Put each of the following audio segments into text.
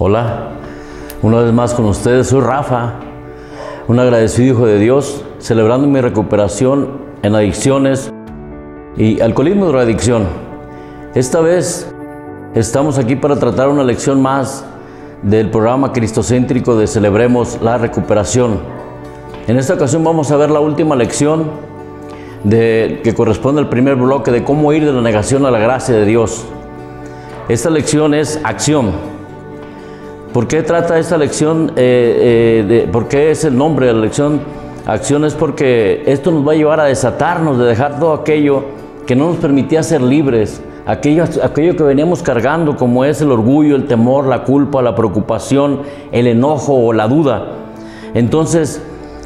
Hola, una vez más con ustedes, soy Rafa, un agradecido hijo de Dios, celebrando mi recuperación en adicciones y alcoholismo y drogadicción. Esta vez estamos aquí para tratar una lección más del programa cristocéntrico de Celebremos la Recuperación. En esta ocasión vamos a ver la última lección de, que corresponde al primer bloque de cómo ir de la negación a la gracia de Dios. Esta lección es acción. ¿Por qué trata esta lección? Eh, eh, ¿Por qué es el nombre de la lección? Acción es porque esto nos va a llevar a desatarnos, de dejar todo aquello que no nos permitía ser libres, aquello, aquello que veníamos cargando, como es el orgullo, el temor, la culpa, la preocupación, el enojo o la duda. Entonces,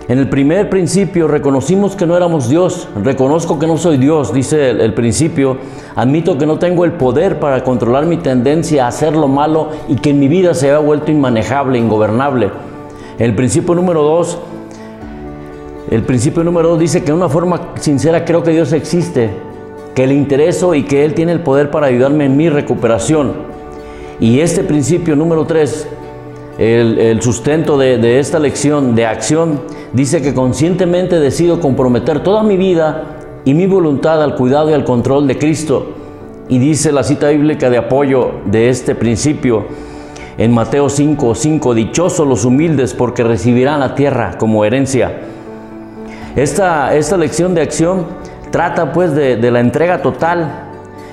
en el primer principio reconocimos que no éramos Dios, reconozco que no soy Dios, dice el, principio, admito que no tengo el poder para controlar mi tendencia a hacer lo malo y que en mi vida se ha vuelto inmanejable, ingobernable. El principio número dos, el principio número dos dice que de una forma sincera creo que Dios existe, que le intereso y que Él tiene el poder para ayudarme en mi recuperación. Y este principio número tres, el, sustento de, de esta lección de acción, dice que conscientemente decido comprometer toda mi vida y mi voluntad al cuidado y al control de Cristo. Y dice la cita bíblica de apoyo de este principio en Mateo 5, 5, dichosos los humildes porque recibirán la tierra como herencia. Esta, esta lección de acción trata pues de, la entrega total,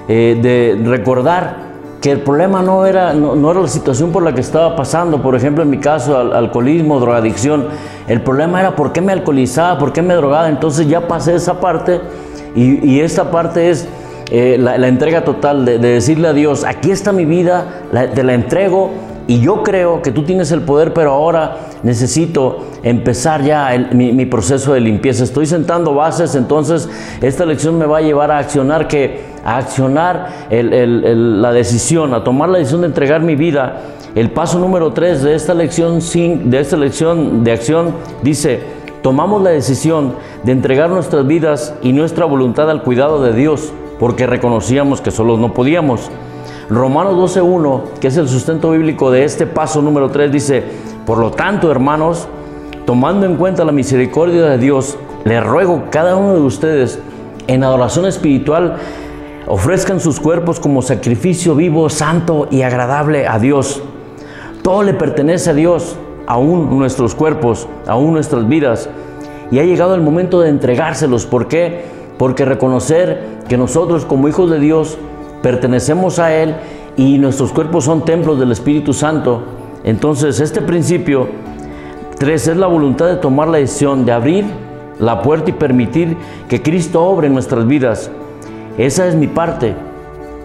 eh, de recordar que el problema no era, no, era la situación por la que estaba pasando, por ejemplo en mi caso, alcoholismo, drogadicción, el problema era por qué me alcoholizaba, por qué me drogaba, entonces ya pasé esa parte y, esta parte es eh, la, entrega total de, decirle a Dios, aquí está mi vida, te la entrego y yo creo que tú tienes el poder, pero ahora necesito empezar ya mi, proceso de limpieza. Estoy sentando bases, entonces esta lección me va a llevar a accionar que a accionar la decisión, a tomar la decisión de entregar mi vida. El paso número 3 de esta lección de esta lección de acción dice, tomamos la decisión de entregar nuestras vidas y nuestra voluntad al cuidado de Dios, porque reconocíamos que solos no podíamos. Romanos 12.1, que es el sustento bíblico de este paso número 3, dice, por lo tanto, hermanos, tomando en cuenta la misericordia de Dios, le ruego cada uno de ustedes en adoración espiritual, ofrezcan sus cuerpos como sacrificio vivo, santo y agradable a Dios. Todo le pertenece a Dios, aún nuestros cuerpos, aún nuestras vidas. Y ha llegado el momento de entregárselos. ¿Por qué? Porque reconocer que nosotros como hijos de Dios pertenecemos a Él y nuestros cuerpos son templos del Espíritu Santo. Entonces, este principio 3 es la voluntad de tomar la decisión de abrir la puerta y permitir que Cristo obre en nuestras vidas. Esa es mi parte.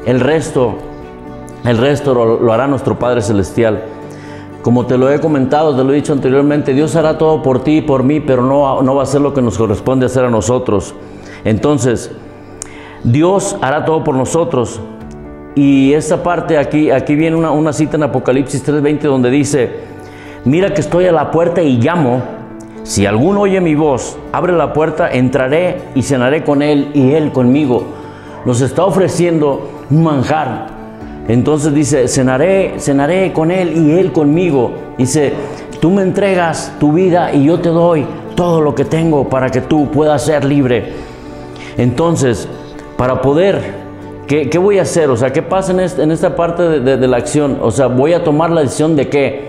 El resto, el resto lo, hará nuestro Padre Celestial. Como te lo he comentado, te lo he dicho anteriormente, Dios hará todo por ti y por mí, pero no, no va a ser lo que nos corresponde hacer a nosotros. Entonces, Dios hará todo por nosotros. Y esta parte aquí, aquí viene una, cita en Apocalipsis 3:20 donde dice, mira que estoy a la puerta y llamo. Si alguno oye mi voz, abre la puerta, entraré y cenaré con él y él conmigo. Nos está ofreciendo un manjar. Entonces dice, cenaré, cenaré con él y él conmigo. Dice, tú me entregas tu vida y yo te doy todo lo que tengo para que tú puedas ser libre. Entonces, para poder, ¿qué, voy a hacer? O sea, ¿qué pasa en, esta parte de, la acción? O sea, voy a tomar la decisión de qué.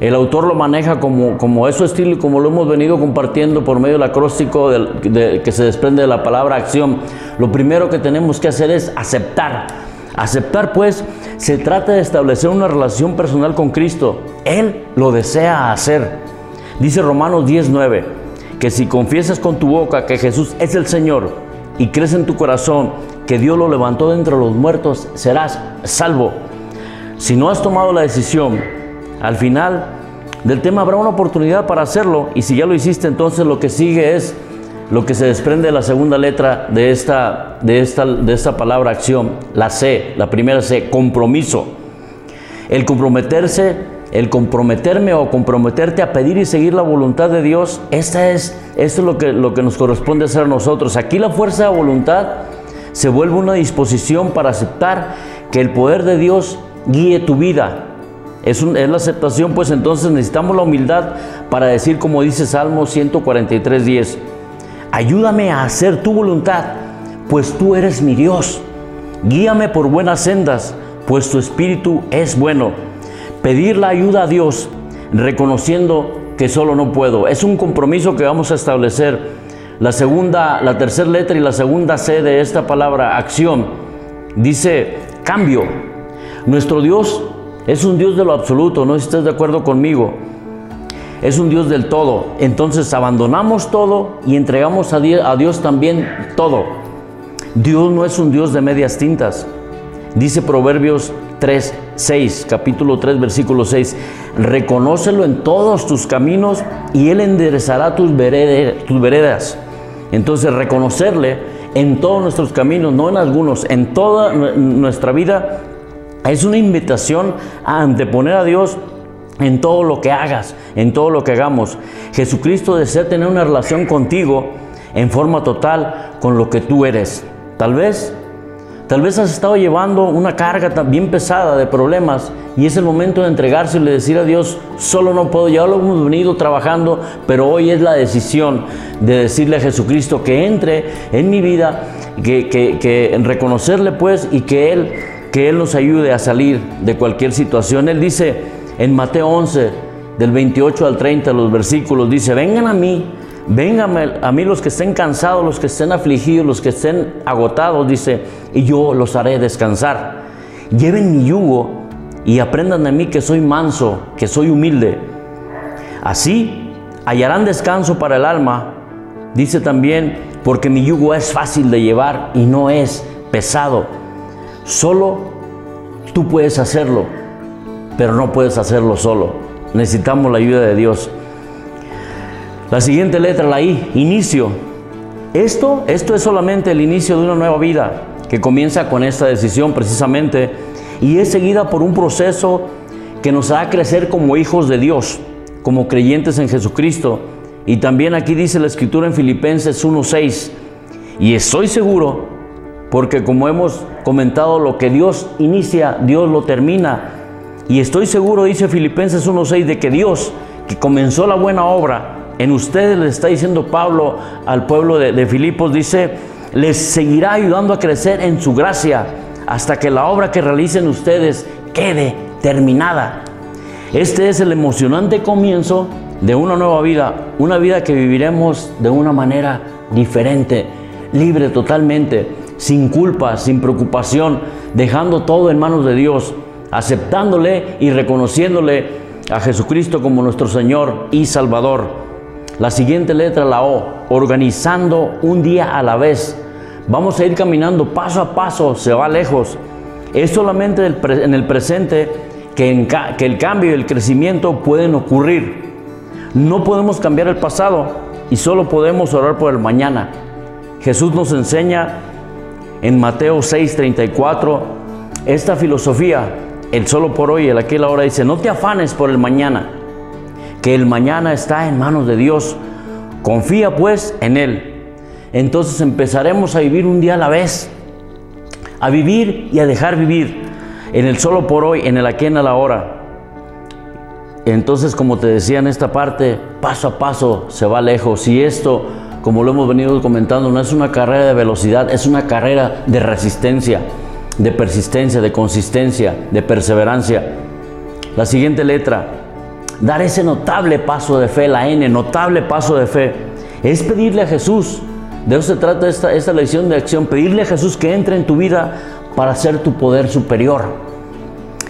El autor lo maneja como, como es su estilo y como lo hemos venido compartiendo por medio del acróstico que se desprende de la palabra acción. Lo primero que tenemos que hacer es aceptar. Aceptar pues se trata de establecer una relación personal con Cristo. Él lo desea hacer. Dice Romanos 19 que si confiesas con tu boca que Jesús es el Señor y crees en tu corazón que Dios lo levantó de entre los muertos, serás salvo. Si no has tomado la decisión, al final del tema habrá una oportunidad para hacerlo y si ya lo hiciste, entonces lo que sigue es lo que se desprende de la segunda letra de esta, de esta, de esta palabra acción, la C, la primera C, compromiso. El comprometerse, el comprometerme o comprometerte a pedir y seguir la voluntad de Dios, esta es, esto es lo que, lo que nos corresponde hacer a nosotros. Aquí la fuerza de voluntad se vuelve una disposición para aceptar que el poder de Dios guíe tu vida. Es, es, la aceptación, pues entonces necesitamos la humildad para decir, como dice Salmo 143, 10, ayúdame a hacer tu voluntad, pues tú eres mi Dios. Guíame por buenas sendas, pues tu espíritu es bueno. Pedir la ayuda a Dios, reconociendo que solo no puedo. Es un compromiso que vamos a establecer. La segunda, la tercera letra y la segunda C de esta palabra, acción, dice cambio. Nuestro Dios es un Dios de lo absoluto, no estés de acuerdo conmigo. Es un Dios del todo. Entonces abandonamos todo y entregamos a Dios, a Dios también todo. Dios no es un Dios de medias tintas. Dice Proverbios 3, 6, capítulo 3, versículo 6. Reconócelo en todos tus caminos y Él enderezará tus veredas. Entonces reconocerle en todos nuestros caminos, no en algunos, en toda nuestra vida, es una invitación a anteponer a Dios en todo lo que hagas, en todo lo que hagamos. Jesucristo desea tener una relación contigo en forma total con lo que tú eres. Tal vez Tal vez has estado llevando una carga bien pesada de problemas y es el momento de entregarse y decir a Dios, solo no puedo, ya lo hemos venido trabajando, pero hoy es la decisión de decirle a Jesucristo que entre en mi vida, que, que, reconocerle pues y que Él, que Él nos ayude a salir de cualquier situación. Él dice en Mateo 11, del 28 al 30, los versículos, dice, vengan a mí Vengan a mí los que estén cansados, los que estén afligidos, los que estén agotados, dice, y yo los haré descansar. Lleven mi yugo y aprendan de mí que soy manso, que soy humilde. Así hallarán descanso para el alma. Dice también, porque mi yugo es fácil de llevar y no es pesado. Solo tú puedes hacerlo, pero no puedes hacerlo solo. Necesitamos la ayuda de Dios. La siguiente letra, la I, inicio. Esto, esto es solamente el inicio de una nueva vida que comienza con esta decisión precisamente y es seguida por un proceso que nos hará crecer como hijos de Dios, como creyentes en Jesucristo. Y también aquí dice la escritura en Filipenses 1:6, y estoy seguro, porque como hemos comentado, lo que Dios inicia, Dios lo termina. Y estoy seguro, dice Filipenses 1:6, de que Dios, que comenzó la buena obra, en ustedes le está diciendo Pablo al pueblo de, Filipos, dice, les seguirá ayudando a crecer en su gracia hasta que la obra que realicen ustedes quede terminada. Este es el emocionante comienzo de una nueva vida, una vida que viviremos de una manera diferente, libre totalmente, sin culpa, sin preocupación, dejando todo en manos de Dios, aceptándole y reconociéndole a Jesucristo como nuestro Señor y Salvador. La siguiente letra, la O, organizando un día a la vez. Vamos a ir caminando paso a paso, se va lejos. Es solamente en el presente que, el cambio y el crecimiento pueden ocurrir. No podemos cambiar el pasado y solo podemos orar por el mañana. Jesús nos enseña en Mateo 6:34 esta filosofía, el solo por hoy, el aquí y la hora, dice, no te afanes por el mañana que el mañana está en manos de Dios. Confía pues en Él. Entonces empezaremos a vivir un día a la vez, a vivir y a dejar vivir en el solo por hoy, en el aquí en la hora. Entonces, como te decía en esta parte, paso a paso se va lejos. Y esto, como lo hemos venido comentando, no es una carrera de velocidad, es una carrera de resistencia, de persistencia, de consistencia, de perseverancia. La siguiente letra, dar ese notable paso de fe, la N, notable paso de fe, es pedirle a Jesús, de eso se trata esta, esta lección de acción, pedirle a Jesús que entre en tu vida para ser tu poder superior.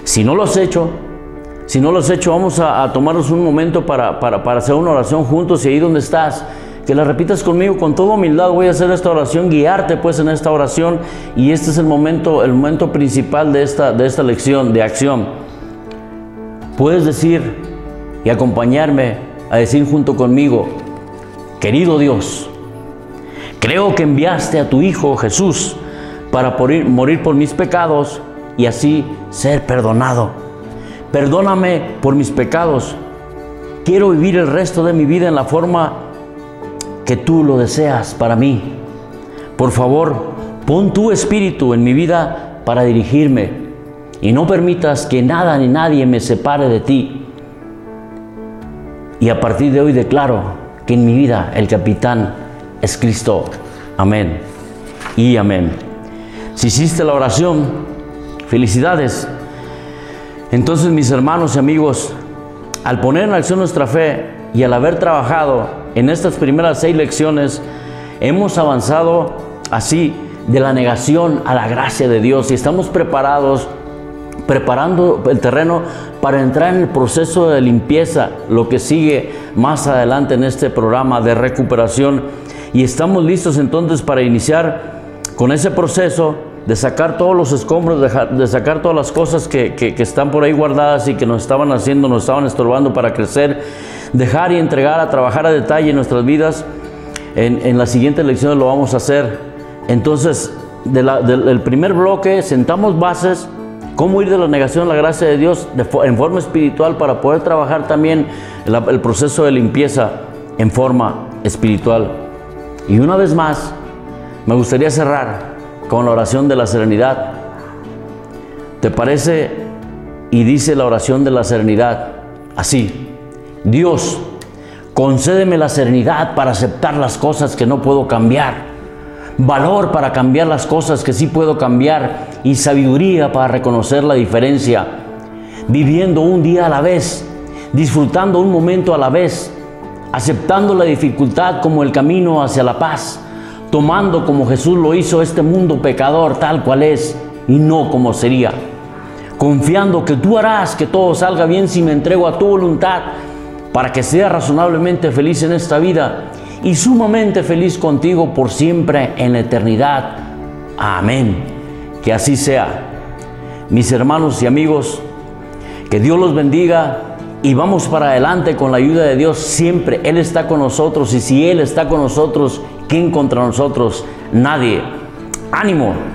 Si no lo has hecho, si no lo has hecho, vamos a, tomarnos un momento para, para, para, hacer una oración juntos y ahí donde estás, que la repitas conmigo con toda humildad. Voy a hacer esta oración, guiarte pues en esta oración y este es el momento, el momento principal de esta, de esta lección de acción. Puedes decir, y acompañarme a decir junto conmigo, querido Dios, Creo que enviaste a tu Hijo Jesús para morir por mis pecados y así ser perdonado. Perdóname por mis pecados. Quiero vivir el resto de mi vida en la forma que tú lo deseas para mí. Por favor, pon tu espíritu en mi vida para dirigirme y no permitas que nada ni nadie me separe de ti. Y a partir de hoy declaro que en mi vida el capitán es Cristo. Amén y amén. Si hiciste la oración, felicidades. Entonces, mis hermanos y amigos, al poner en acción nuestra fe y al haber trabajado en estas primeras seis lecciones, hemos avanzado así de la negación a la gracia de Dios y estamos preparados, preparando el terreno para entrar en el proceso de limpieza, lo que sigue más adelante en este programa de recuperación y estamos listos entonces para iniciar con ese proceso de sacar todos los escombros, de, sacar todas las cosas que, están por ahí guardadas y que nos estaban haciendo, nos estaban estorbando para crecer, dejar y entregar a trabajar a detalle en nuestras vidas. En, la siguiente lección lo vamos a hacer. Entonces, del primer bloque sentamos bases, cómo ir de la negación a la gracia de Dios en forma espiritual para poder trabajar también el proceso de limpieza en forma espiritual. Y una vez más, me gustaría cerrar con la oración de la serenidad. ¿Te parece? Y dice la oración de la serenidad así. Dios, concédeme la serenidad para aceptar las cosas que no puedo cambiar. Valor para cambiar las cosas que sí puedo cambiar. Y sabiduría para reconocer la diferencia. Viviendo un día a la vez. Disfrutando un momento a la vez aceptando la dificultad como el camino hacia la paz, tomando como Jesús lo hizo este mundo pecador tal cual es y no como sería, confiando que tú harás que todo salga bien si me entrego a tu voluntad para que sea razonablemente feliz en esta vida y sumamente feliz contigo por siempre en la eternidad. Amén. Que así sea. Mis hermanos y amigos, que Dios los bendiga y vamos para adelante con la ayuda de Dios. Siempre Él está con nosotros y si Él está con nosotros, ¿quién contra nosotros? Nadie. Ánimo.